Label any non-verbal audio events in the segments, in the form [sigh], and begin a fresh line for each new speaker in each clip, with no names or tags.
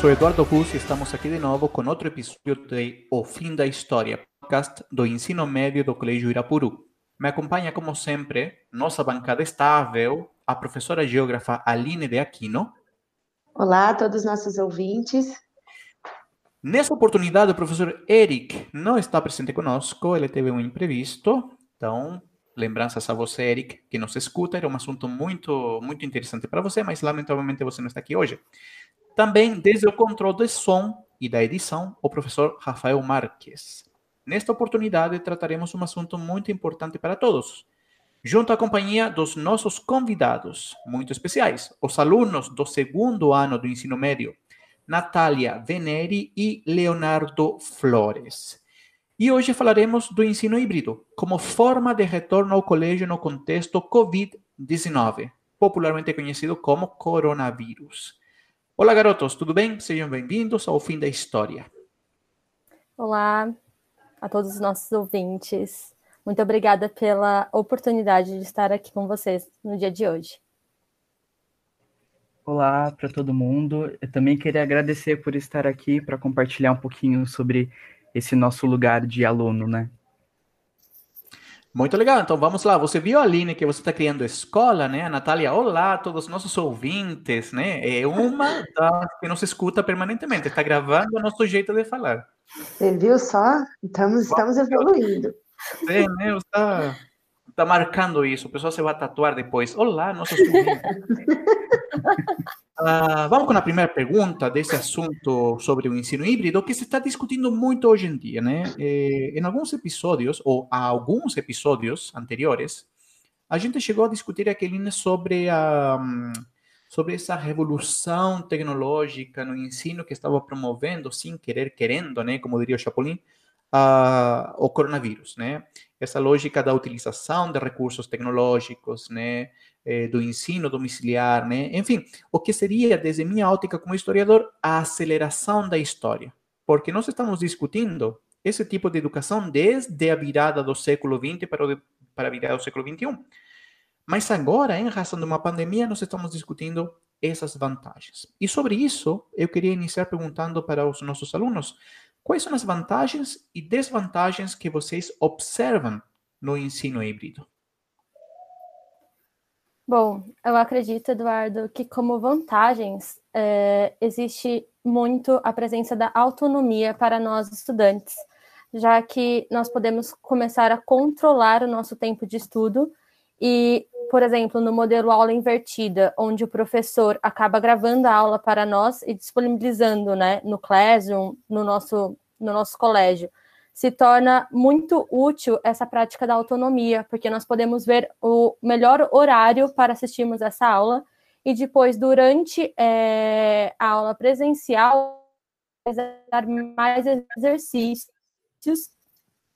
sou Eduardo Rus e estamos aqui de novo com outro episódio de O Fim da História, podcast do ensino médio do Colégio Irapuru. Me acompanha, como sempre, nossa bancada estável, a professora geógrafa Aline de Aquino.
Olá a todos os nossos ouvintes.
Nessa oportunidade, o professor Eric não está presente conosco, ele teve um imprevisto, então, lembranças a você, Eric, que nos escuta, era um assunto muito, muito interessante para você, mas lamentavelmente você não está aqui hoje. Também, desde o controle de som e da edição, o professor Rafael Marques. Nesta oportunidade, trataremos um assunto muito importante para todos, junto à companhia dos nossos convidados muito especiais, os alunos do segundo ano do ensino médio, Natália Veneri e Leonardo Flores. E hoje falaremos do ensino híbrido como forma de retorno ao colégio no contexto Covid-19, popularmente conhecido como coronavírus. Olá, garotos, tudo bem? Sejam bem-vindos ao fim da história.
Olá a todos os nossos ouvintes. Muito obrigada pela oportunidade de estar aqui com vocês no dia de hoje.
Olá para todo mundo. Eu também queria agradecer por estar aqui para compartilhar um pouquinho sobre esse nosso lugar de aluno, né?
Muito legal, então vamos lá. Você viu, Aline, que você está criando escola, né? A Natália, olá a todos os nossos ouvintes, né? É uma das que nos escuta permanentemente, está gravando o nosso jeito de falar.
Você viu só? Estamos, estamos evoluindo.
Você, né? Está, está marcando isso. O pessoal se vai tatuar depois. Olá, nossos [laughs] ouvintes. Ah, vamos com a primeira pergunta desse assunto sobre o ensino híbrido, que se está discutindo muito hoje em dia, né? Eh, em alguns episódios, ou há alguns episódios anteriores, a gente chegou a discutir aquele sobre a sobre essa revolução tecnológica no ensino que estava promovendo, sem querer, querendo, né? Como diria o Chapolin, ah, o coronavírus, né? Essa lógica da utilização de recursos tecnológicos, né? eh, do ensino domiciliar, né? Enfim, o que seria, desde minha ótica como historiador, a aceleração da história. Porque nós estamos discutindo esse tipo de educação desde a virada do século XX para, o, para a virada do século XXI. Mas agora, em razão de uma pandemia, nós estamos discutindo essas vantagens. E sobre isso, eu queria iniciar perguntando para os nossos alunos quais são as vantagens e desvantagens que vocês observam no ensino híbrido.
Bom, eu acredito, Eduardo, que como vantagens é, existe muito a presença da autonomia para nós estudantes, já que nós podemos começar a controlar o nosso tempo de estudo e, por exemplo, no modelo aula invertida, onde o professor acaba gravando a aula para nós e disponibilizando, né, no Classroom, no nosso no nosso colégio se torna muito útil essa prática da autonomia, porque nós podemos ver o melhor horário para assistirmos essa aula e depois, durante é, a aula presencial, dar mais exercícios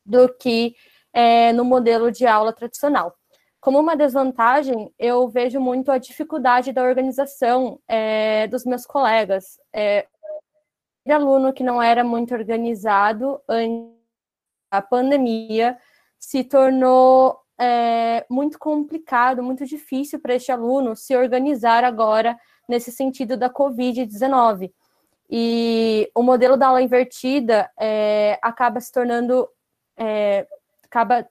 do que é, no modelo de aula tradicional. Como uma desvantagem, eu vejo muito a dificuldade da organização é, dos meus colegas. É, aluno que não era muito organizado antes a pandemia se tornou é, muito complicado, muito difícil para este aluno se organizar agora nesse sentido da Covid-19. E o modelo da aula invertida é, acaba se tornando é, acaba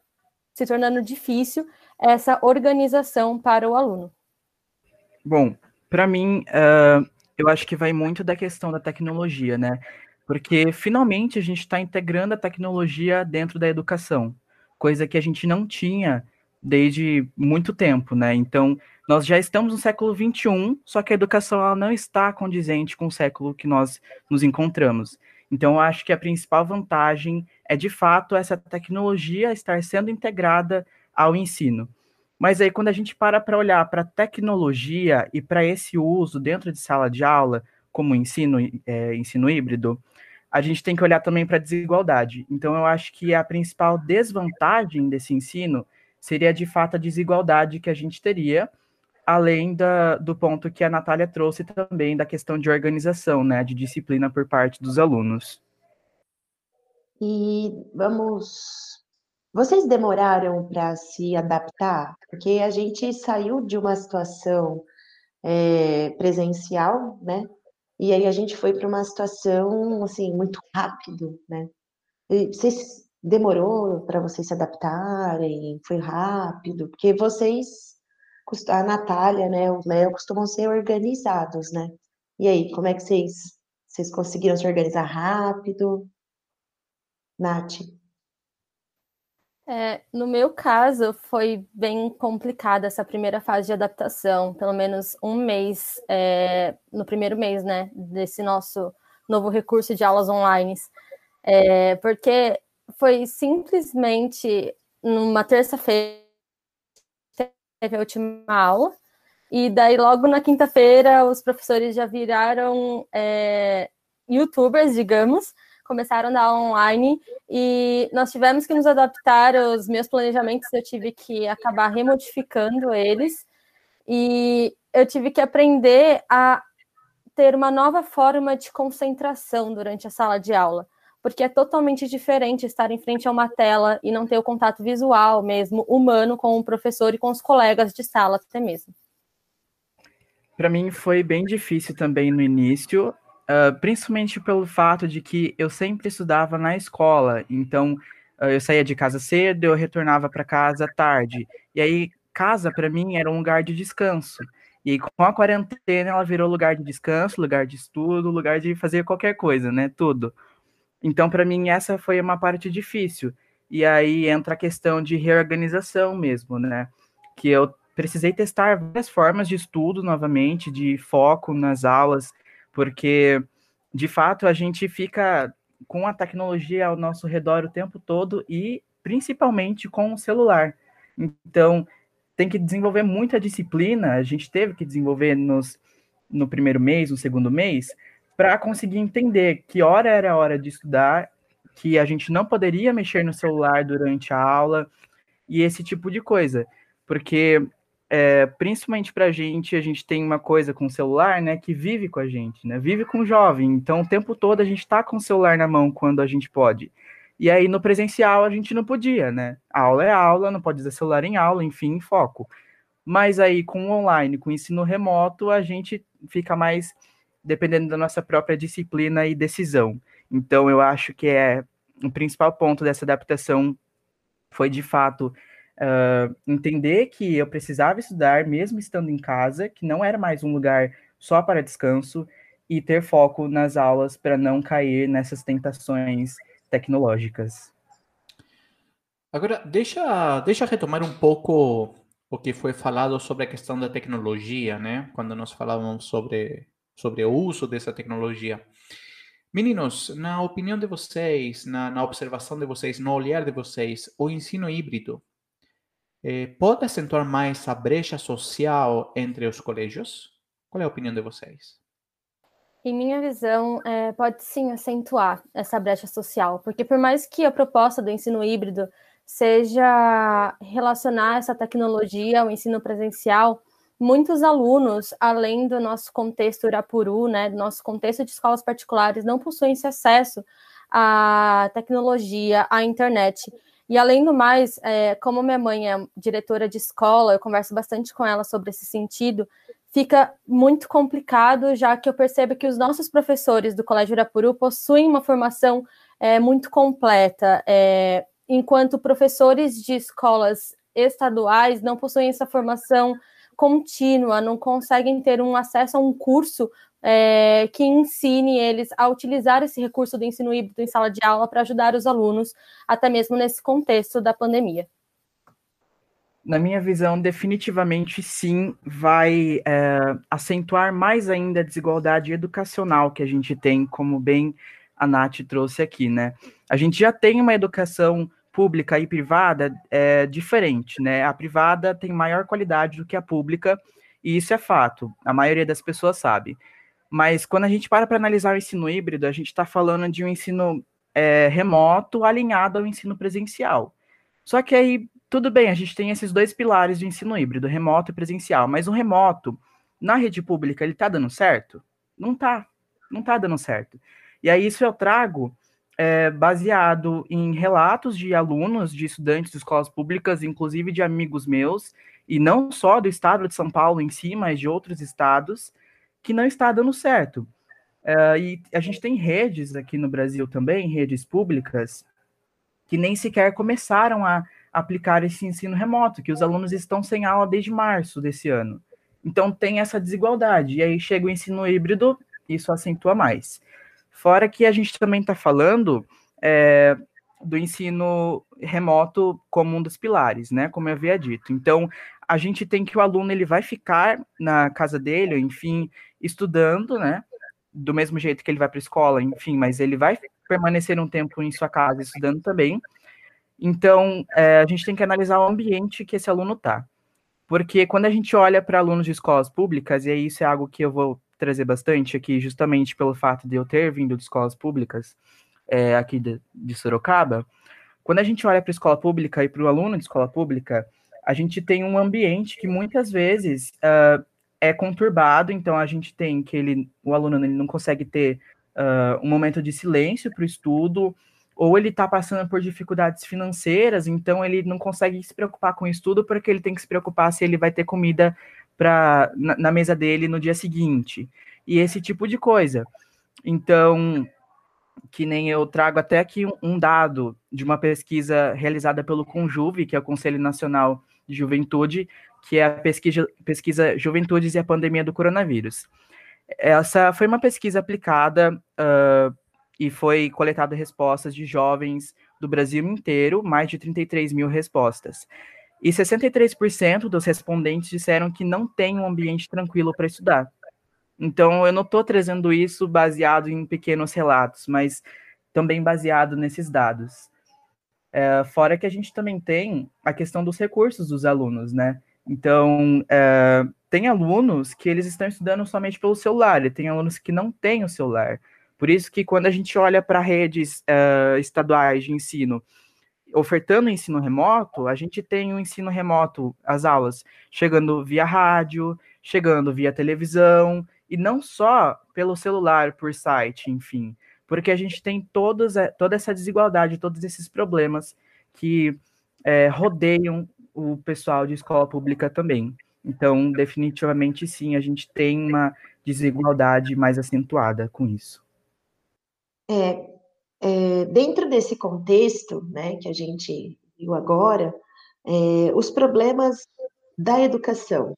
se tornando difícil essa organização para o aluno.
Bom, para mim, uh, eu acho que vai muito da questão da tecnologia, né? Porque finalmente a gente está integrando a tecnologia dentro da educação, coisa que a gente não tinha desde muito tempo, né? Então, nós já estamos no século XXI, só que a educação ela não está condizente com o século que nós nos encontramos. Então, eu acho que a principal vantagem é, de fato, essa tecnologia estar sendo integrada ao ensino. Mas aí, quando a gente para para olhar para a tecnologia e para esse uso dentro de sala de aula, como ensino, é, ensino híbrido, a gente tem que olhar também para a desigualdade. Então, eu acho que a principal desvantagem desse ensino seria, de fato, a desigualdade que a gente teria, além da, do ponto que a Natália trouxe também da questão de organização, né, de disciplina por parte dos alunos.
E vamos. Vocês demoraram para se adaptar? Porque a gente saiu de uma situação é, presencial, né? E aí a gente foi para uma situação assim muito rápido, né? E vocês demorou para vocês se adaptarem? Foi rápido? Porque vocês, a Natália, né, o Léo costumam ser organizados, né? E aí, como é que vocês vocês conseguiram se organizar rápido? Nath?
É, no meu caso, foi bem complicada essa primeira fase de adaptação, pelo menos um mês, é, no primeiro mês, né, desse nosso novo recurso de aulas online, é, porque foi simplesmente numa terça-feira teve a última aula, e daí logo na quinta-feira os professores já viraram é, youtubers, digamos, começaram a dar online e nós tivemos que nos adaptar aos meus planejamentos, eu tive que acabar remodificando eles e eu tive que aprender a ter uma nova forma de concentração durante a sala de aula, porque é totalmente diferente estar em frente a uma tela e não ter o contato visual mesmo, humano, com o professor e com os colegas de sala até mesmo.
Para mim foi bem difícil também no início, uh, principalmente pelo fato de que eu sempre estudava na escola, então uh, eu saía de casa cedo, eu retornava para casa tarde, e aí casa para mim era um lugar de descanso. E com a quarentena ela virou lugar de descanso, lugar de estudo, lugar de fazer qualquer coisa, né? Tudo. Então, para mim, essa foi uma parte difícil. E aí entra a questão de reorganização mesmo, né? Que eu precisei testar várias formas de estudo novamente, de foco nas aulas, porque de fato a gente fica com a tecnologia ao nosso redor o tempo todo e principalmente com o celular. Então, tem que desenvolver muita disciplina, a gente teve que desenvolver nos, no primeiro mês, no segundo mês, para conseguir entender que hora era a hora de estudar, que a gente não poderia mexer no celular durante a aula e esse tipo de coisa. Porque é, principalmente para a gente, a gente tem uma coisa com o celular, né, que vive com a gente, né, vive com o jovem. Então, o tempo todo a gente está com o celular na mão quando a gente pode. E aí, no presencial, a gente não podia, né? A aula é aula, não pode usar celular em aula, enfim, foco. Mas aí, com o online, com o ensino remoto, a gente fica mais dependendo da nossa própria disciplina e decisão. Então, eu acho que é o principal ponto dessa adaptação foi, de fato, uh, entender que eu precisava estudar mesmo estando em casa, que não era mais um lugar só para descanso, e ter foco nas aulas para não cair nessas tentações tecnológicas.
Agora, deixa, deixa retomar um pouco o que foi falado sobre a questão da tecnologia, né? Quando nós falávamos sobre, sobre o uso dessa tecnologia. Meninos, na opinião de vocês, na, na observação de vocês, no olhar de vocês, o ensino híbrido eh, pode acentuar mais a brecha social entre os colégios? Qual é a opinião de vocês?
Em minha visão, é, pode sim acentuar essa brecha social, porque por mais que a proposta do ensino híbrido seja relacionar essa tecnologia ao ensino presencial, muitos alunos, além do nosso contexto Urapuru, né, do nosso contexto de escolas particulares, não possuem esse acesso à tecnologia, à internet. E além do mais, é, como minha mãe é diretora de escola, eu converso bastante com ela sobre esse sentido, fica muito complicado, já que eu percebo que os nossos professores do Colégio Irapuru possuem uma formação é, muito completa, é, enquanto professores de escolas estaduais não possuem essa formação contínua, não conseguem ter um acesso a um curso é, que ensine eles a utilizar esse recurso do ensino híbrido em sala de aula para ajudar os alunos, até mesmo nesse contexto da pandemia.
Na minha visão, definitivamente sim, vai é, acentuar mais ainda a desigualdade educacional que a gente tem, como bem a Nath trouxe aqui, né? A gente já tem uma educação pública e privada é, diferente, né? A privada tem maior qualidade do que a pública, e isso é fato, a maioria das pessoas sabe. Mas quando a gente para para analisar o ensino híbrido, a gente está falando de um ensino é, remoto alinhado ao ensino presencial. Só que aí, tudo bem, a gente tem esses dois pilares de ensino híbrido, remoto e presencial, mas o remoto, na rede pública, ele está dando certo? Não está, não está dando certo. E aí isso eu trago é, baseado em relatos de alunos, de estudantes de escolas públicas, inclusive de amigos meus, e não só do estado de São Paulo em si, mas de outros estados, que não está dando certo. É, e a gente tem redes aqui no Brasil também, redes públicas, que nem sequer começaram a aplicar esse ensino remoto, que os alunos estão sem aula desde março desse ano. Então tem essa desigualdade. E aí chega o ensino híbrido, isso acentua mais. Fora que a gente também está falando é, do ensino remoto como um dos pilares, né? Como eu havia dito. Então, a gente tem que o aluno ele vai ficar na casa dele, enfim, estudando, né? Do mesmo jeito que ele vai para a escola, enfim, mas ele vai permanecer um tempo em sua casa estudando também. Então, é, a gente tem que analisar o ambiente que esse aluno está. Porque quando a gente olha para alunos de escolas públicas, e isso é algo que eu vou trazer bastante aqui, justamente pelo fato de eu ter vindo de escolas públicas é, aqui de, de Sorocaba, quando a gente olha para a escola pública e para o aluno de escola pública, a gente tem um ambiente que muitas vezes uh, é conturbado, então a gente tem que ele, o aluno ele não consegue ter uh, um momento de silêncio para o estudo, ou ele está passando por dificuldades financeiras, então ele não consegue se preocupar com o estudo porque ele tem que se preocupar se ele vai ter comida pra, na, na mesa dele no dia seguinte. E esse tipo de coisa. Então, que nem eu trago até aqui um, dado de uma pesquisa realizada pelo Conjuve, que é o Conselho Nacional de Juventude, que é a pesquisa, pesquisa Juventudes e a Pandemia do Coronavírus. Essa foi uma pesquisa aplicada uh, e foi coletada respostas de jovens do Brasil inteiro, mais de 33 mil respostas. E 63% dos respondentes disseram que não tem um ambiente tranquilo para estudar. Então, eu não estou trazendo isso baseado em pequenos relatos, mas também baseado nesses dados. É, fora que a gente também tem a questão dos recursos dos alunos, né? Então, é, tem alunos que eles estão estudando somente pelo celular, e tem alunos que não têm o celular. Por isso que quando a gente olha para redes é, estaduais de ensino, ofertando ensino remoto, a gente tem o ensino remoto, as aulas, chegando via rádio, chegando via televisão, e não só pelo celular, por site, enfim porque a gente tem todos, toda essa desigualdade, todos esses problemas que é, rodeiam o pessoal de escola pública também. Então, definitivamente sim, a gente tem uma desigualdade mais acentuada com isso.
É, é, dentro desse contexto, né, que a gente viu agora, é, os problemas da educação,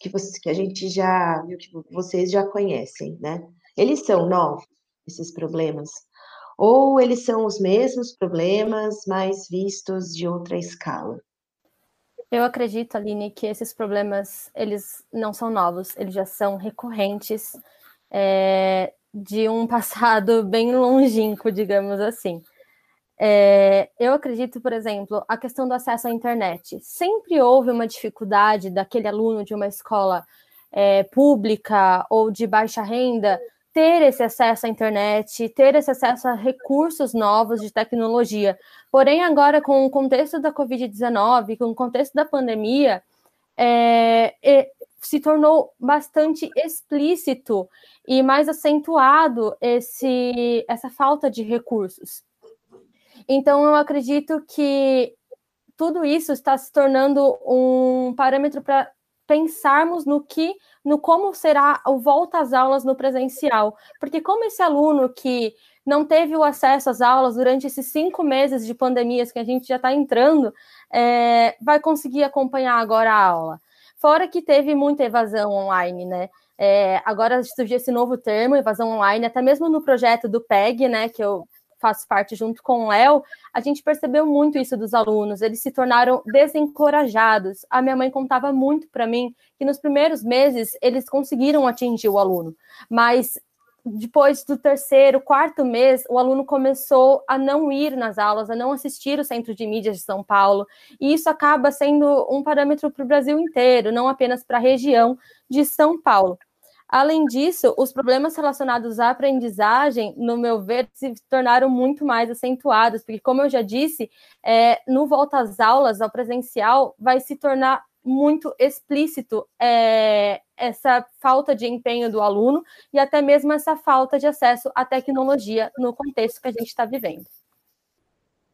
que, você, que a gente já viu, que vocês já conhecem, né? Eles são novos, esses problemas? Ou eles são os mesmos problemas, mas vistos de outra escala?
Eu acredito, Aline, que esses problemas, eles não são novos, eles já são recorrentes é, de um [laughs] passado bem longínquo, digamos assim. É, eu acredito, por exemplo, a questão do acesso à internet. Sempre houve uma dificuldade daquele aluno de uma escola é, pública ou de baixa renda ter esse acesso à internet, ter esse acesso a recursos novos de tecnologia. Porém, agora, com o contexto da Covid-19, com o contexto da pandemia, é, é, se tornou bastante explícito e mais acentuado esse, essa falta de recursos. Então, eu acredito que tudo isso está se tornando um parâmetro para pensarmos no que, no como será o volta às aulas no presencial, porque como esse aluno que não teve o acesso às aulas durante esses cinco meses de pandemias que a gente já está entrando, é, vai conseguir acompanhar agora a aula. Fora que teve muita evasão online, né? É, agora surgiu esse novo termo, evasão online, até mesmo no projeto do PEG, né, que eu faço parte junto com o Léo, a gente percebeu muito isso dos alunos, eles se tornaram desencorajados. A minha mãe contava muito para mim que nos primeiros meses eles conseguiram atingir o aluno, mas depois do terceiro, quarto mês, o aluno começou a não ir nas aulas, a não assistir o Centro de Mídias de São Paulo, e isso acaba sendo um parâmetro para o Brasil inteiro, não apenas para a região de São Paulo. Além disso, os problemas relacionados à aprendizagem, no meu ver, se tornaram muito mais acentuados, porque, como eu já disse, é, no volta às aulas, ao presencial, vai se tornar muito explícito é, essa falta de empenho do aluno e até mesmo essa falta de acesso à tecnologia no contexto que a gente está vivendo.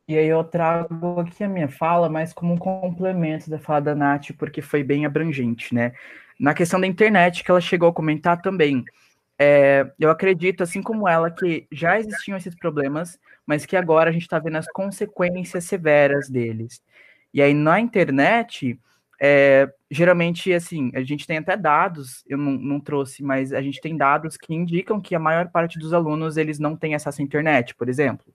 E aí eu trago aqui a minha fala, mas como um complemento da fala da Nath, porque foi bem abrangente, né? Na questão da internet, que ela chegou a comentar também, é, eu acredito, assim como ela, que já existiam esses problemas, mas que agora a gente está vendo as consequências severas deles. E aí na internet, é, geralmente, assim, a gente tem até dados, eu não, não, trouxe, mas a gente tem dados que indicam que a maior parte dos alunos, eles não têm acesso à internet, por exemplo.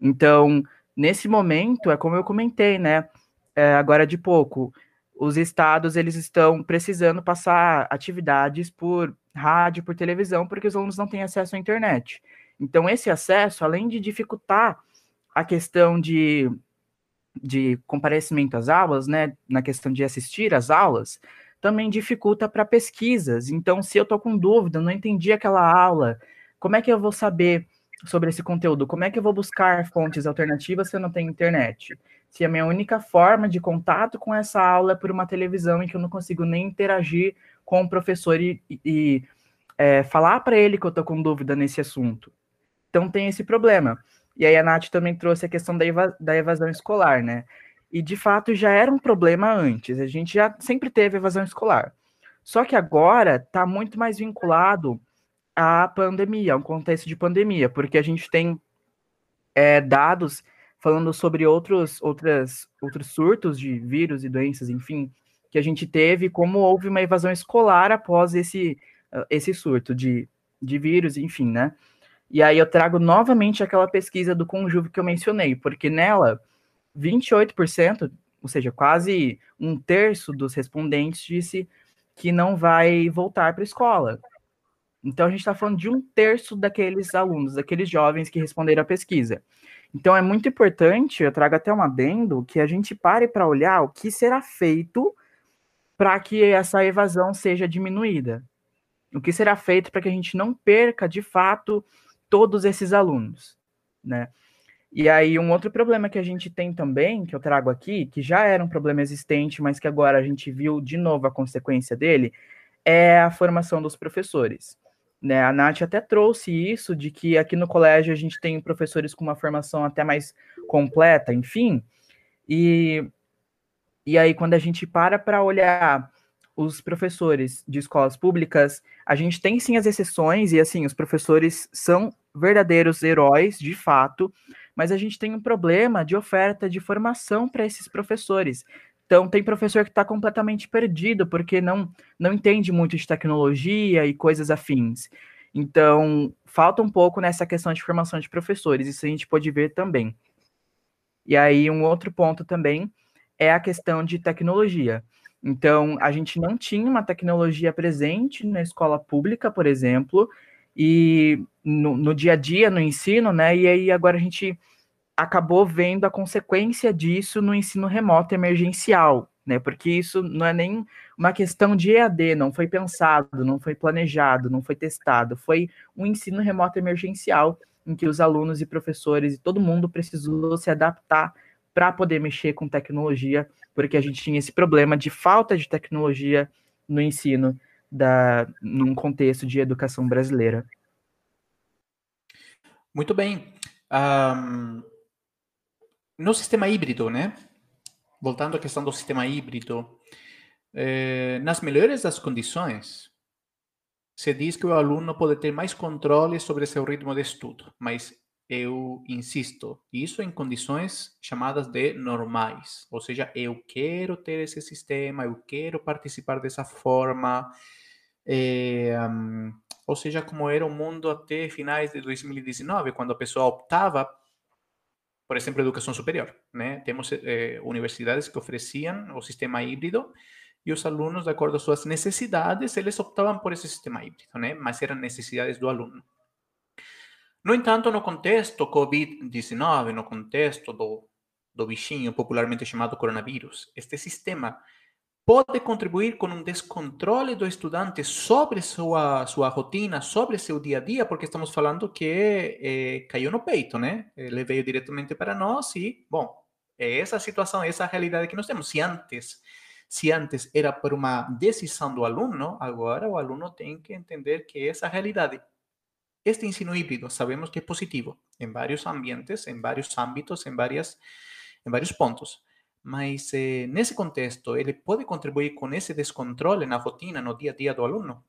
Então, nesse momento, é como eu comentei, né, é, agora de pouco, os estados, eles estão precisando passar atividades por rádio, por televisão, porque os alunos não têm acesso à internet. Então, esse acesso, além de dificultar a questão de de comparecimento às aulas, né, na questão de assistir às aulas, também dificulta para pesquisas. Então, se eu estou com dúvida, não entendi aquela aula, como é que eu vou saber sobre esse conteúdo? Como é que eu vou buscar fontes alternativas se eu não tenho internet? Se a minha única forma de contato com essa aula é por uma televisão em que eu não consigo nem interagir com o professor e, e é, falar para ele que eu estou com dúvida nesse assunto. Então, tem esse problema. E aí a Nath também trouxe a questão da, eva da evasão escolar, né? E de fato já era um problema antes, a gente já sempre teve evasão escolar. Só que agora está muito mais vinculado à pandemia, a um contexto de pandemia, porque a gente tem é, dados falando sobre outros, outras, outros surtos de vírus e doenças, enfim, que a gente teve, como houve uma evasão escolar após esse, esse surto de, de vírus, enfim, né? E aí eu trago novamente aquela pesquisa do Conjuve que eu mencionei, porque nela 28%, ou seja, quase um terço dos respondentes disse que não vai voltar para a escola. Então a gente está falando de um terço daqueles alunos, daqueles jovens que responderam à pesquisa. Então é muito importante, eu trago até um adendo, que a gente pare para olhar o que será feito para que essa evasão seja diminuída. O que será feito para que a gente não perca de fato todos esses alunos, né? E aí, um outro problema que a gente tem também, que eu trago aqui, que já era um problema existente, mas que agora a gente viu de novo a consequência dele, é a formação dos professores. Né? A Nath até trouxe isso, de que aqui no colégio a gente tem professores com uma formação até mais completa, enfim. E, e aí, quando a gente para para olhar os professores de escolas públicas, a gente tem sim as exceções, e assim, os professores são verdadeiros heróis, de fato, mas a gente tem um problema de oferta de formação para esses professores. Então, tem professor que está completamente perdido, porque não, não entende muito de tecnologia e coisas afins. Então, falta um pouco nessa questão de formação de professores, isso a gente pode ver também. E aí, um outro ponto também é a questão de tecnologia. Então, a gente não tinha uma tecnologia presente na escola pública, por exemplo, e no, no, dia a dia, no ensino, né? E aí agora a gente acabou vendo a consequência disso no ensino remoto emergencial, né? Porque isso não é nem uma questão de EAD, não foi pensado, não foi planejado, não foi testado, foi um ensino remoto emergencial em que os alunos e professores e todo mundo precisou se adaptar para poder mexer com tecnologia, porque a gente tinha esse problema de falta de tecnologia no ensino da, num contexto de educação brasileira.
Muito bem. Um, no sistema híbrido, né? Voltando à questão do sistema híbrido, eh, nas melhores das condições, se diz que o aluno pode ter mais controle sobre seu ritmo de estudo, mas eu insisto, isso em condições chamadas de normais, ou seja, eu quero ter esse sistema, eu quero participar dessa forma, hum, ou seja, como era o mundo até finais de 2019, quando a pessoa optava, por exemplo, educação superior, né? Temos eh, universidades que ofereciam o sistema híbrido e os alunos, de acordo às suas necessidades, eles optavam por esse sistema híbrido, né? Mas eram necessidades do aluno. No entanto, no contexto COVID-19, no contexto do, do bichinho popularmente chamado coronavírus, este sistema pode contribuir com um descontrole do estudante sobre sua, sua rotina, sobre seu dia a dia, porque estamos falando que eh, caiu no peito, né? Ele veio diretamente para nós e, bom, é essa situação, essa realidade que nós temos. Se antes, se antes era por uma decisão do aluno, agora o aluno tem que entender que essa realidade. Este ensino híbrido sabemos que é positivo em vários ambientes, em vários âmbitos, em, várias, em vários pontos. Mas eh, nesse contexto, ele pode contribuir com esse descontrole na rotina, no dia a dia do aluno?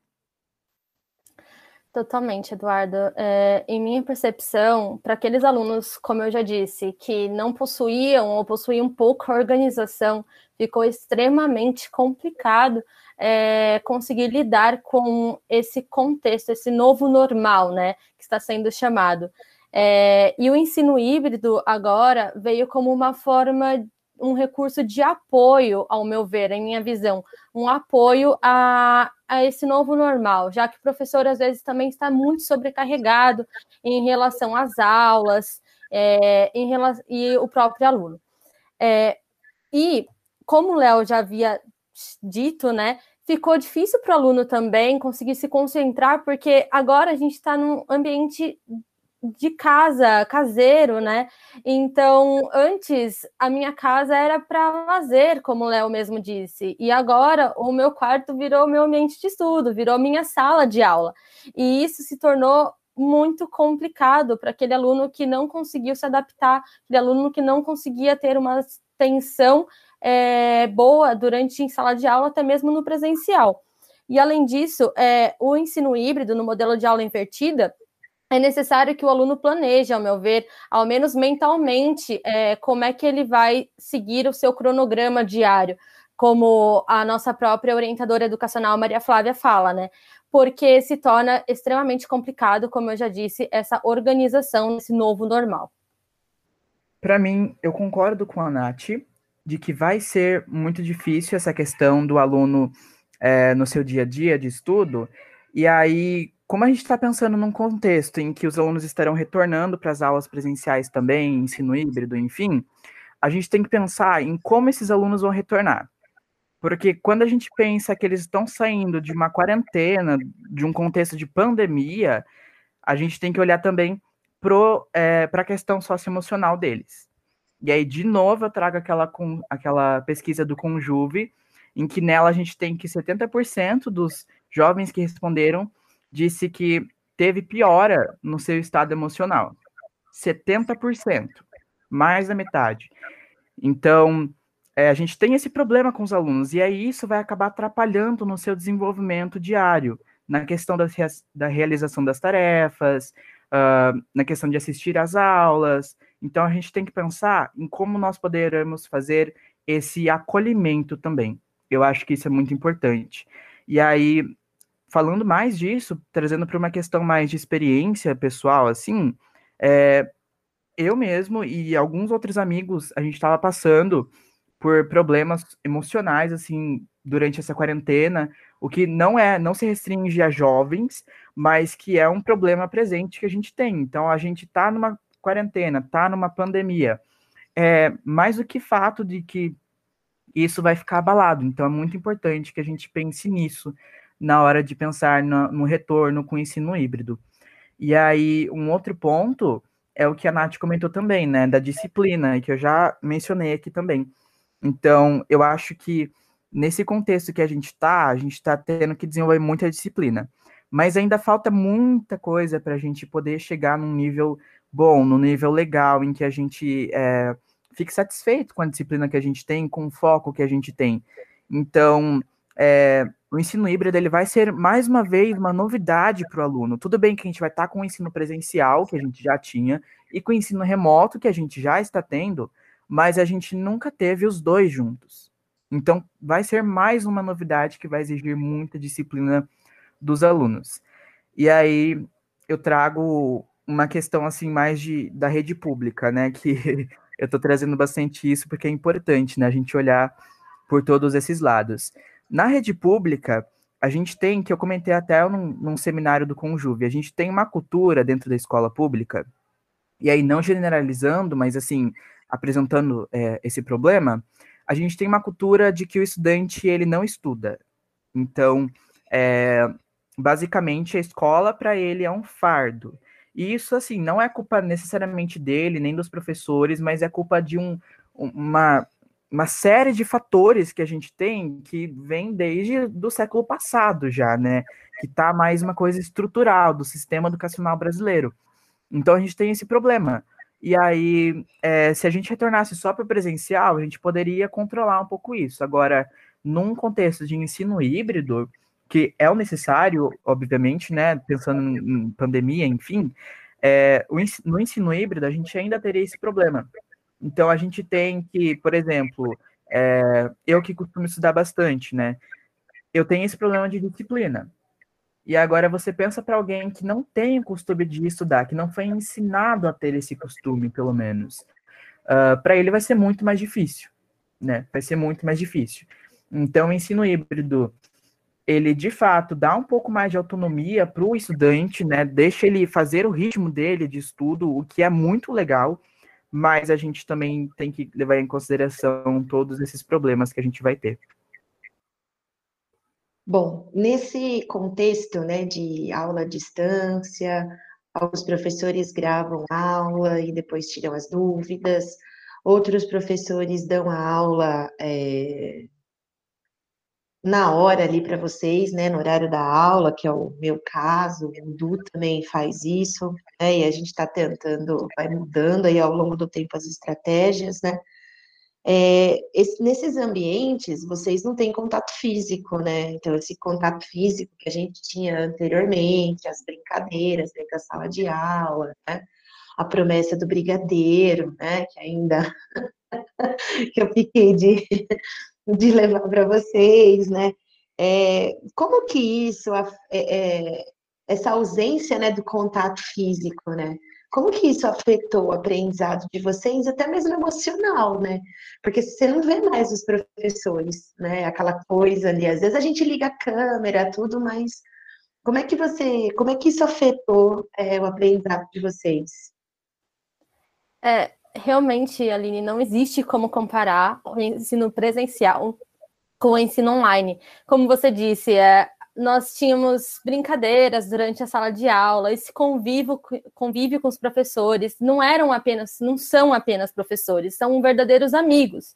Totalmente, Eduardo. É, em minha percepção, para aqueles alunos, como eu já disse, que não possuíam ou possuíam pouca organização, ficou extremamente complicado é, conseguir lidar com esse contexto, esse novo normal, né, que está sendo chamado. É, e o ensino híbrido agora veio como uma forma um recurso de apoio, ao meu ver, em minha visão, um apoio a, a esse novo normal, já que o professor às vezes também está muito sobrecarregado em relação às aulas é, em relação, e o próprio aluno. É, e como o Léo já havia dito, né, ficou difícil para o aluno também conseguir se concentrar, porque agora a gente está num ambiente de casa, caseiro, né? Então, antes a minha casa era para lazer, como o Léo mesmo disse, e agora o meu quarto virou meu ambiente de estudo, virou minha sala de aula. E isso se tornou muito complicado para aquele aluno que não conseguiu se adaptar, aquele aluno que não conseguia ter uma atenção é, boa durante em sala de aula, até mesmo no presencial. E além disso, é, o ensino híbrido no modelo de aula invertida é necessário que o aluno planeje, ao meu ver, ao menos mentalmente, é, como é que ele vai seguir o seu cronograma diário, como a nossa própria orientadora educacional Maria Flávia fala, né? Porque se torna extremamente complicado, como eu já disse, essa organização nesse novo normal.
Para mim, eu concordo com a Nath de que vai ser muito difícil essa questão do aluno é, no seu dia a dia de estudo, e aí como a gente está pensando num contexto em que os alunos estarão retornando para as aulas presenciais também, ensino híbrido, enfim, a gente tem que pensar em como esses alunos vão retornar. Porque quando a gente pensa que eles estão saindo de uma quarentena, de um contexto de pandemia, a gente tem que olhar também para é, a questão socioemocional deles. E aí, de novo, eu trago aquela, com, aquela pesquisa do Conjuve, em que nela a gente tem que 70% dos jovens que responderam disse que teve piora no seu estado emocional. 70%, mais da metade. Então, é, a gente tem esse problema com os alunos, e aí isso vai acabar atrapalhando no seu desenvolvimento diário, na questão da, da realização das tarefas, uh, na questão de assistir às aulas. Então, a gente tem que pensar em como nós poderemos fazer esse acolhimento também. Eu acho que isso é muito importante. E aí, falando mais disso, trazendo para uma questão mais de experiência pessoal, assim, é, eu mesmo e alguns outros amigos, a gente estava passando por problemas emocionais, assim, durante essa quarentena, o que não é, não se restringe a jovens, mas que é um problema presente que a gente tem. Então, a gente está numa quarentena, está numa pandemia. É mais do que fato de que isso vai ficar abalado. Então, é muito importante que a gente pense nisso, na hora de pensar no, no retorno com o ensino híbrido. E aí, um outro ponto é o que a Nath comentou também, né, da disciplina, que eu já mencionei aqui também. Então, eu acho que nesse contexto que a gente está, a gente está tendo que desenvolver muita disciplina. Mas ainda falta muita coisa para a gente poder chegar num nível bom, num nível legal, em que a gente é, fique satisfeito com a disciplina que a gente tem, com o foco que a gente tem. Então, é, o ensino híbrido ele vai ser mais uma vez uma novidade para o aluno. Tudo bem que a gente vai estar com o ensino presencial, que a gente já tinha, e com o ensino remoto, que a gente já está tendo, mas a gente nunca teve os dois juntos. Então, vai ser mais uma novidade que vai exigir muita disciplina dos alunos. E aí, eu trago uma questão assim mais de, da rede pública, né? Que [laughs] eu estou trazendo bastante isso porque é importante, né? A gente olhar por todos esses lados. Na rede pública, a gente tem, que eu comentei até num, num seminário do Conjuve, a gente tem uma cultura dentro da escola pública, e aí não generalizando, mas assim, apresentando é, esse problema, a gente tem uma cultura de que o estudante ele não estuda. Então, é, basicamente, a escola para ele é um fardo. E isso, assim, não é culpa necessariamente dele, nem dos professores, mas é culpa de um, uma, uma série de fatores que a gente tem que vem desde do século passado já, né? Que tá mais uma coisa estrutural do sistema educacional brasileiro. Então a gente tem esse problema. E aí, é, se a gente retornasse só para o presencial, a gente poderia controlar um pouco isso. Agora, num contexto de ensino híbrido, que é o necessário, obviamente, né? Pensando em pandemia, enfim, é, no ensino híbrido a gente ainda teria esse problema. Então a gente tem que, por exemplo, é, eu que costumo estudar bastante, né? Eu tenho esse problema de disciplina. E agora você pensa para alguém que não tem o costume de estudar, que não foi ensinado a ter esse costume, pelo menos. Uh, para ele vai ser muito mais difícil, né? Vai ser muito mais difícil. Então, o ensino híbrido, ele de fato dá um pouco mais de autonomia para o estudante, né? Deixa ele fazer o ritmo dele de estudo, o que é muito legal mas a gente também tem que levar em consideração todos esses problemas que a gente vai ter.
Bom, nesse contexto, né, de aula à distância, alguns professores gravam aula e depois tiram as dúvidas, outros professores dão a aula é, na hora ali para vocês, né, no horário da aula, que é o meu caso, o Du também faz isso, né, e a gente está tentando, vai mudando aí ao longo do tempo as estratégias, né, é, esse, nesses ambientes, vocês não têm contato físico, né, então esse contato físico que a gente tinha anteriormente, as brincadeiras dentro da sala de aula, né, a promessa do brigadeiro, né, que ainda [laughs] que eu fiquei de de levar para vocês, né? É, como que isso, é, é, essa ausência né, do contato físico, né? Como que isso afetou o aprendizado de vocês, até mesmo emocional, né? Porque você não vê mais os professores, né? Aquela coisa ali, às vezes a gente liga a câmera, tudo, mas como é que você, como é que isso afetou é, o aprendizado de vocês?
É, realmente, Aline, não existe como comparar o ensino presencial com o ensino online. Como você disse, é, nós tínhamos brincadeiras durante a sala de aula, esse convívio, convívio com os professores não eram apenas, não são apenas professores, são verdadeiros amigos.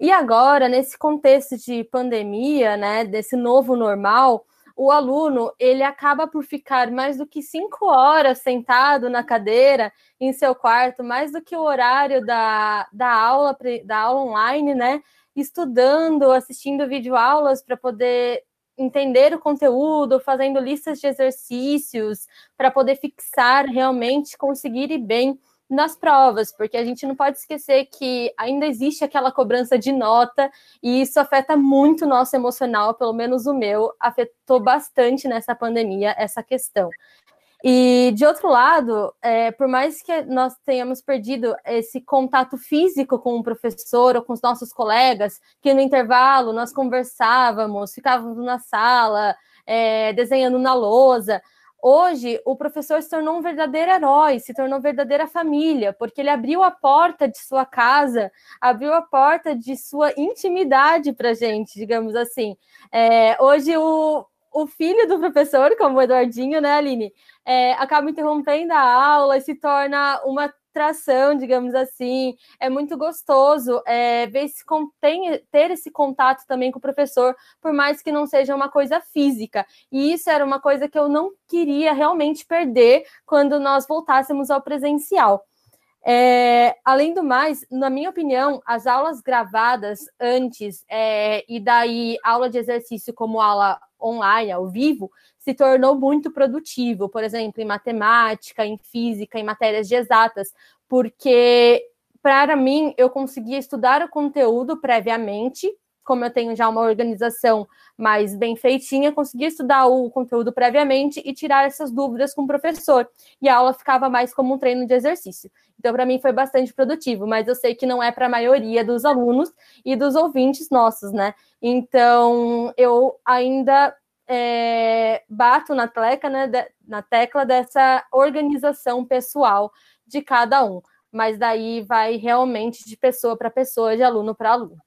E agora, nesse contexto de pandemia, né, desse novo normal, o aluno ele acaba por ficar mais do que cinco horas sentado na cadeira em seu quarto, mais do que o horário da, da aula da aula online, né? Estudando, assistindo videoaulas para poder entender o conteúdo, fazendo listas de exercícios para poder fixar realmente, conseguir ir bem nas provas, porque a gente não pode esquecer que ainda existe aquela cobrança de nota e isso afeta muito o nosso emocional, pelo menos o meu, afetou bastante nessa pandemia essa questão. E de outro lado, é, por mais que nós tenhamos perdido esse contato físico com o professor ou com os nossos colegas, que no intervalo nós conversávamos, ficávamos na sala, é, desenhando na lousa, Hoje, o professor se tornou um verdadeiro herói, se tornou verdadeira família, porque ele abriu a porta de sua casa, abriu a porta de sua intimidade para a gente, digamos assim. É, hoje, o, o filho do professor, como o Eduardinho, né, Aline, é, acaba interrompendo a aula e se torna uma tração, digamos assim. É muito gostoso é, ver se tem, ter esse contato também com o professor, por mais que não seja uma coisa física. E isso era uma coisa que eu não queria realmente perder quando nós voltássemos ao presencial. É, além do mais, na minha opinião, as aulas gravadas antes é, e daí aula de exercício como aula online, ao vivo, se tornou muito produtivo, por exemplo, em matemática, em física, em matérias de exatas, porque para mim eu conseguia estudar o conteúdo previamente, como eu tenho já uma organização mais bem feitinha, conseguia estudar o conteúdo previamente e tirar essas dúvidas com o professor. E a aula ficava mais como um treino de exercício. Então, para mim, foi bastante produtivo, mas eu sei que não é para a maioria dos alunos e dos ouvintes nossos, né? Então, eu ainda é, bato na tecla, né, na tecla dessa organização pessoal de cada um. Mas daí vai realmente de pessoa para pessoa, de aluno para aluno.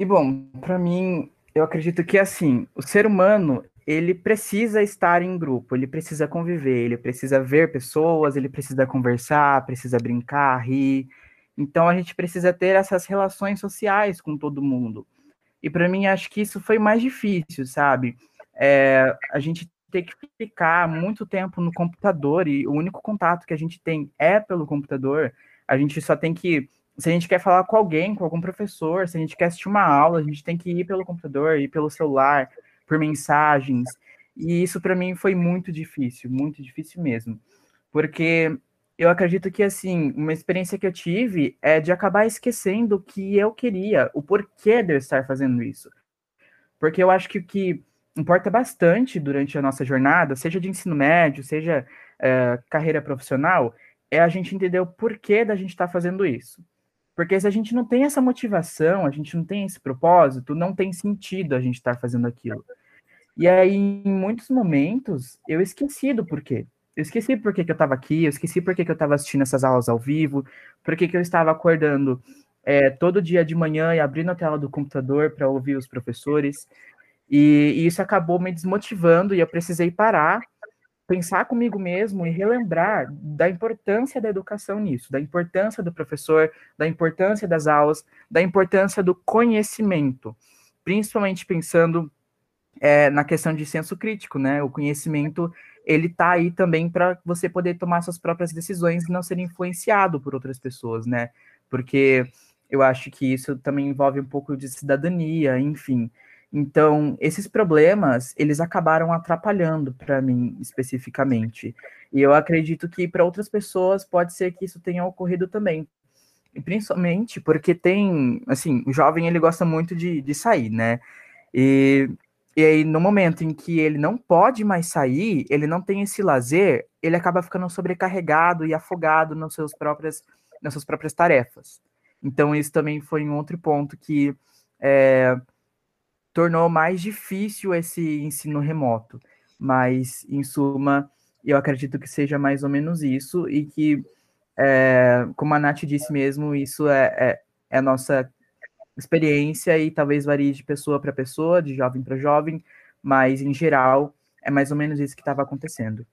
E bom, para mim, eu acredito que assim, o ser humano, ele precisa estar em grupo, ele precisa conviver, ele precisa ver pessoas, ele precisa conversar, precisa brincar, rir. Então a gente precisa ter essas relações sociais com todo mundo. E para mim acho que isso foi mais difícil, sabe? É, a gente tem que ficar muito tempo no computador e o único contato que a gente tem é pelo computador. A gente só tem que se a gente quer falar com alguém, com algum professor, se a gente quer assistir uma aula, a gente tem que ir pelo computador, ir pelo celular, por mensagens. E isso para mim foi muito difícil, muito difícil mesmo. Porque eu acredito que assim, uma experiência que eu tive é de acabar esquecendo o que eu queria, o porquê de eu estar fazendo isso. Porque eu acho que o que importa bastante durante a nossa jornada, seja de ensino médio, seja é, carreira profissional, é a gente entender o porquê da gente estar fazendo isso. Porque se a gente não tem essa motivação, a gente não tem esse propósito, não tem sentido a gente estar fazendo aquilo. E aí, em muitos momentos, eu esqueci do porquê. Eu esqueci por que, eu estava aqui, eu esqueci por que eu estava assistindo essas aulas ao vivo, por que, que eu estava acordando é, todo dia de manhã e abrindo a tela do computador para ouvir os professores. E, e isso acabou me desmotivando e eu precisei parar pensar comigo mesmo e relembrar da importância da educação nisso, da importância do professor, da importância das aulas, da importância do conhecimento, principalmente pensando é, na questão de senso crítico, né? O conhecimento ele está aí também para você poder tomar suas próprias decisões e não ser influenciado por outras pessoas, né? Porque eu acho que isso também envolve um pouco de cidadania, enfim. Então, esses problemas, eles acabaram atrapalhando para mim especificamente. E eu acredito que para outras pessoas pode ser que isso tenha ocorrido também. E principalmente porque tem, assim, o jovem ele gosta muito de, de sair, né? E, e aí, no momento em que ele não pode mais sair, ele não tem esse lazer, ele acaba ficando sobrecarregado e afogado nas suas próprias, nas suas próprias tarefas. Então, isso também foi um outro ponto que é, tornou mais difícil esse ensino remoto. Mas, em suma, eu acredito que seja mais ou menos isso e que, é, como a Nath disse mesmo, isso é, é, é nossa experiência e talvez varie de pessoa para pessoa, de jovem para jovem, mas, em geral, é mais ou menos isso que estava acontecendo.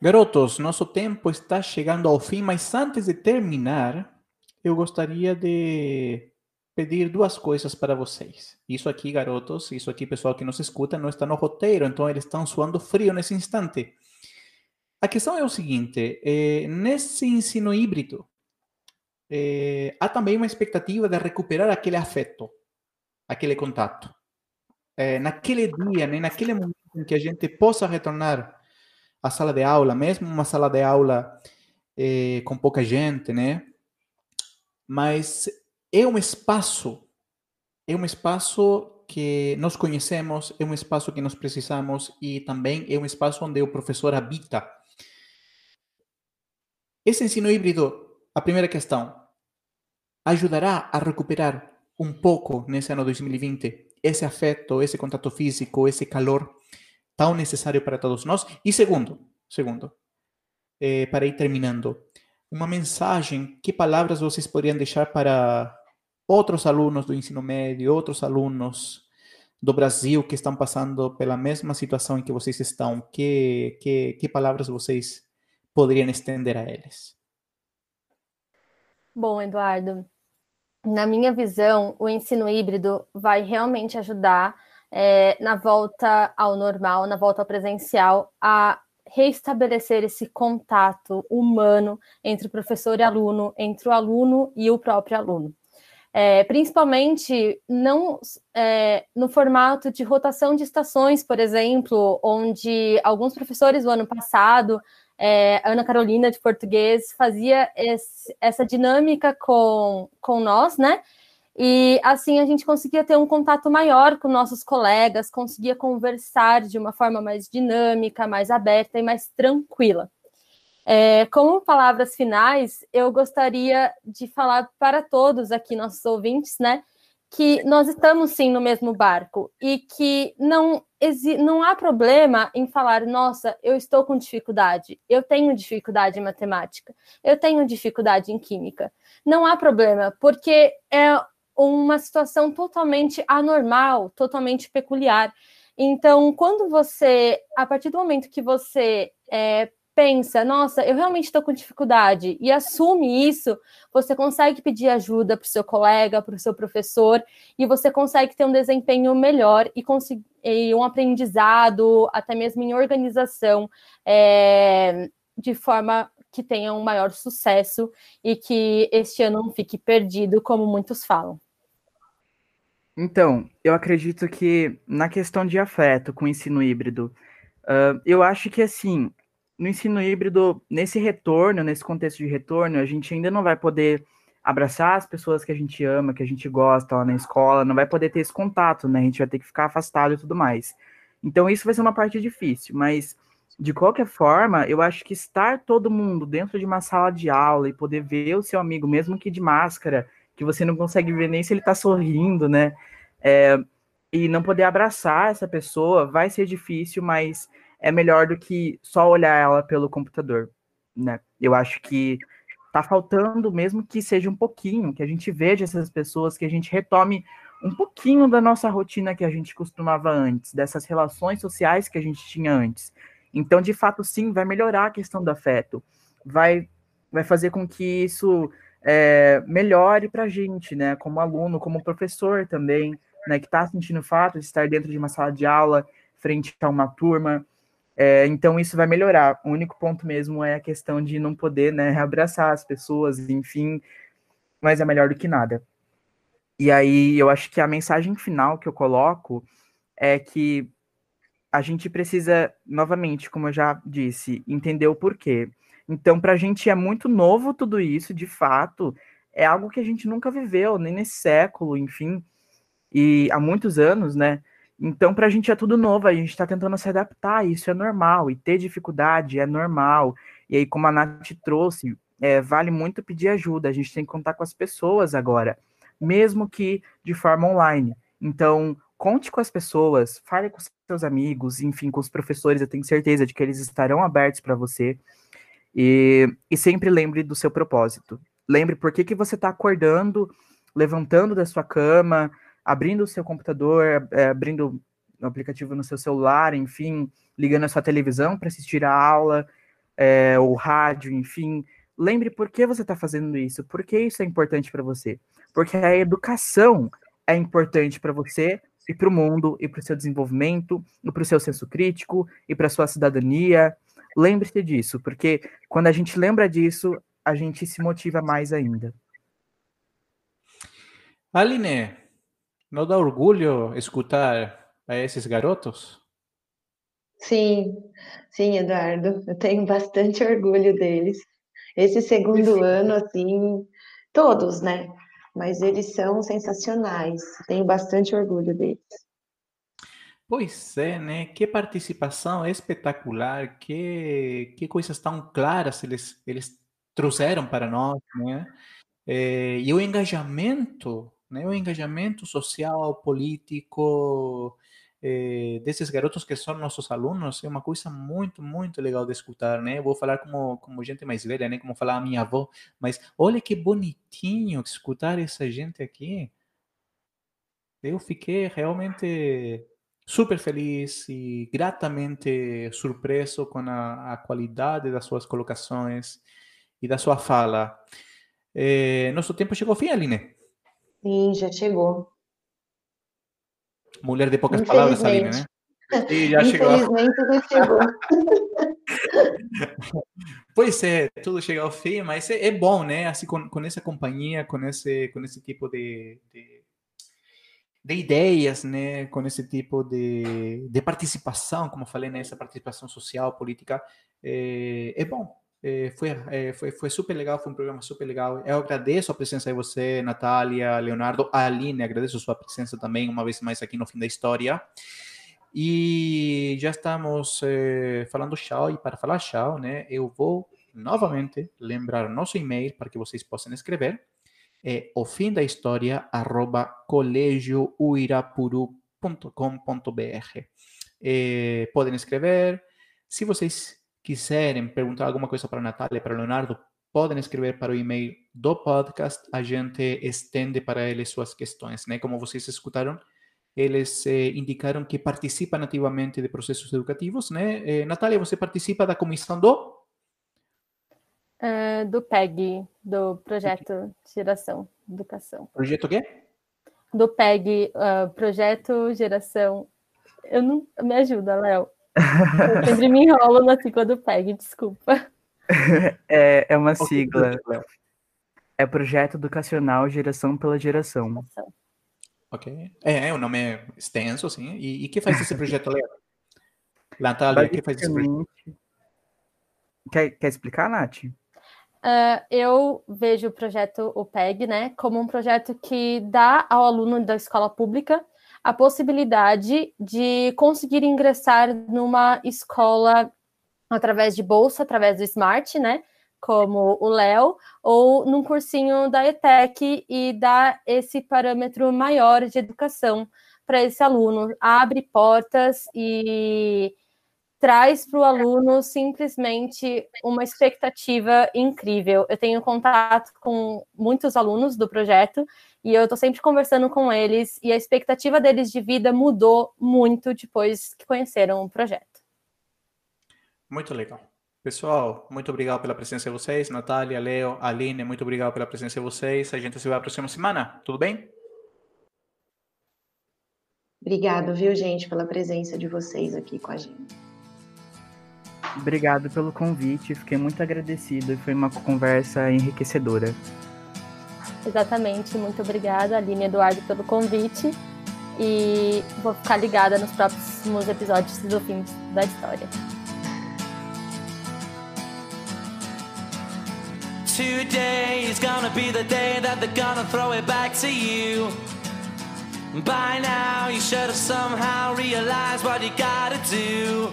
Garotos, nosso tempo está chegando ao fim, mas antes de terminar, eu gostaria de pedir duas coisas para vocês. Isso aqui, garotos, isso aqui, pessoal que nos escuta, não está no roteiro, então eles estão suando frio nesse instante. A questão é o seguinte: eh, nesse ensino híbrido, eh, há também uma expectativa de recuperar aquele afeto, aquele contato. Eh, naquele dia, né, naquele momento em que a gente possa retornar à sala de aula, mesmo uma sala de aula com pouca gente, né? Mas é um espaço, é um espaço que nós conhecemos, é um espaço que nós precisamos e também é um espaço onde o professor habita. Esse ensino híbrido, a primeira questão, ajudará a recuperar um pouco nesse ano 2020 esse afeto, esse contato físico, esse calor tão necessário para todos nós? E segundo, segundo, eh, para ir terminando, uma mensagem, que palavras vocês poderiam deixar para outros alunos do ensino médio, outros alunos do Brasil que estão passando pela mesma situação em que vocês estão, que, que, que palavras vocês poderiam estender a eles?
Bom, Eduardo, na minha visão, o ensino híbrido vai realmente ajudar é, na volta ao normal, na volta ao presencial, a reestabelecer esse contato humano entre o professor e aluno, entre o aluno e o próprio aluno. É, principalmente não é, no formato de rotação de estações, por exemplo, onde alguns professores do ano passado, é, Ana Carolina de português, fazia esse, essa dinâmica com, com nós, né? E assim a gente conseguia ter um contato maior com nossos colegas, conseguia conversar de uma forma mais dinâmica, mais aberta e mais tranquila. É, como palavras finais, eu gostaria de falar para todos aqui, nossos ouvintes, né, que nós estamos sim no mesmo barco e que não, não há problema em falar, nossa, eu estou com dificuldade, eu tenho dificuldade em matemática, eu tenho dificuldade em química. Não há problema, porque é uma situação totalmente anormal, totalmente peculiar. Então, quando você, a partir do momento que você é, pensa, nossa, eu realmente estou com dificuldade, e assume isso, você consegue pedir ajuda para o seu colega, para o seu professor, e você consegue ter um desempenho melhor e, e um aprendizado, até mesmo em organização, é, de forma que tenha um maior sucesso e que este ano não fique perdido, como muitos falam.
Então, eu acredito que na questão de afeto com o ensino híbrido, uh, eu acho que assim, no ensino híbrido, nesse retorno, nesse contexto de retorno, a gente ainda não vai poder abraçar as pessoas que a gente ama, que a gente gosta lá na escola, não vai poder ter esse contato, né? A gente vai ter que ficar afastado e tudo mais. Então, isso vai ser uma parte difícil, mas de qualquer forma, eu acho que estar todo mundo dentro de uma sala de aula e poder ver o seu amigo, mesmo que de máscara, que você não consegue ver nem se ele tá sorrindo, né? É, e não poder abraçar essa pessoa vai ser difícil, mas é melhor do que só olhar ela pelo computador, né? Eu acho que tá faltando, mesmo que seja um pouquinho, que a gente veja essas pessoas, que a gente retome um pouquinho da nossa rotina que a gente costumava antes, dessas relações sociais que a gente tinha antes. Então, de fato, sim, vai melhorar a questão do afeto, vai, vai fazer com que isso é, melhore para a gente, né? Como aluno, como professor também, né? Que está sentindo fato de estar dentro de uma sala de aula, frente a uma turma, é, então isso vai melhorar. O único ponto mesmo é a questão de não poder né, as pessoas, enfim, mas é melhor do que nada. E aí eu acho que a mensagem final que eu coloco é que a gente precisa, novamente, como eu já disse, entender o porquê. Então, para a gente é muito novo tudo isso, de fato, é algo que a gente nunca viveu, nem nesse século, enfim, e há muitos anos, né? Então, para a gente é tudo novo, a gente está tentando se adaptar, isso é normal, e ter dificuldade é normal. E aí, como a Nath trouxe, é, vale muito pedir ajuda, a gente tem que contar com as pessoas agora, mesmo que de forma online. Então, conte com as pessoas, fale com seus amigos, enfim, com os professores, eu tenho certeza de que eles estarão abertos para você. E, e sempre lembre do seu propósito. Lembre por que, que você está acordando, levantando da sua cama, abrindo o seu computador, é, abrindo o aplicativo no seu celular, enfim, ligando a sua televisão para assistir a aula, é, o rádio, enfim. Lembre por que você está fazendo isso, por que isso é importante para você. Porque a educação é importante para você e para o mundo, e para o seu desenvolvimento, e para o seu senso crítico, e para a sua cidadania. Lembre-se disso, porque quando a gente lembra disso, a gente se motiva mais ainda.
Aline, não dá orgulho escutar a esses garotos?
Sim, sim, Eduardo, eu tenho bastante orgulho deles. Esse segundo ano, assim, todos, né? Mas eles são sensacionais, tenho bastante orgulho deles.
Pois é, né? Que participação espetacular, que, que coisas tão claras eles, eles trouxeram para nós, né? É, e o engajamento, né? O engajamento social, político, eh, desses garotos que são nossos alunos é uma coisa muito, muito legal de escutar, né? Eu vou falar como, como gente mais velha, né? Como falar a minha avó, mas olha que bonitinho escutar essa gente aqui. Eu fiquei realmente super feliz e gratamente surpreso com a, a qualidade das suas colocações e da sua fala. Eh, nosso tempo chegou ao fim, Aline.
Sim, já chegou.
Mulher de poucas palavras, Aline, né? [laughs] Sim, já chegou.
Infelizmente já chegou. [laughs]
Pois é, tudo chega ao fim, mas é, é bom, né? Assim, com, com essa companhia, com esse, com esse tipo de, de, de ideias, né? Com esse tipo de, de participação, como eu falei, nessa participação social, política, é, é bom. É, foi, é, foi, foi super legal, foi um programa super legal. Eu agradeço a presença de você, Natália, Leonardo, a Aline, agradeço a sua presença também, uma vez mais aqui no Fim da História. E já estamos eh, falando tchau, e para falar tchau, né, eu vou novamente lembrar nosso e-mail para que vocês possam escrever. É o fim da história, arroba. Eh, podem escrever. Se vocês quiserem perguntar alguma coisa para a Natália, para o Leonardo, podem escrever para o e-mail do podcast. A gente estende para eles suas questões, né? Como vocês escutaram, eles eh, indicaram que participam ativamente de processos educativos, né? Eh, Natália, você participa da comissão do?
É, do PEG, do Projeto Geração Educação.
Projeto quê?
Do PEG, ah, Projeto Geração. Eu não. Me ajuda, Léo. Eu [laughs] sempre me enrolo na sigla do PEG, desculpa. [laughs]
É, é uma sigla. É Projeto Educacional Geração pela Geração.
Ok. É, é um nome extenso, assim. E, e que faz esse projeto, Léo? Natália, o que faz esse projeto?
Quer, quer explicar, Nath?
Ah, eu vejo o projeto o PEG, né, como um projeto que dá ao aluno da escola pública a possibilidade de conseguir ingressar numa escola através de bolsa, através do Smart, né, como o Léo, ou num cursinho da ETEC e dá esse parâmetro maior de educação para esse aluno, abre portas e traz para o aluno simplesmente uma expectativa incrível. Eu tenho contato com muitos alunos do projeto e eu estou sempre conversando com eles e a expectativa deles de vida mudou muito depois que conheceram o projeto.
Muito legal. Pessoal, muito obrigado pela presença de vocês. Natália, Leo, Aline, muito obrigado pela presença de vocês. A gente se vê na próxima semana. Tudo bem?
Obrigado, viu, gente, pela presença de vocês aqui com a gente.
Obrigado pelo convite, fiquei muito agradecido e foi uma conversa enriquecedora.
Exatamente, muito obrigada, Aline e Eduardo, pelo convite. E vou ficar ligada nos próximos episódios do fim da história.
Today is gonna be the day that they're gonna throw it back to you. By now, you should have somehow realized what you gotta do.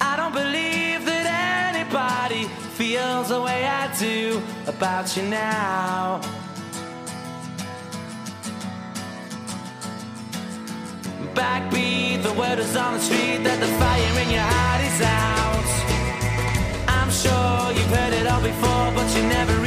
I don't believe feels the way I do about you now. Backbeat, the word is on the street that the fire in your heart is out. I'm sure you've heard it all before, but you never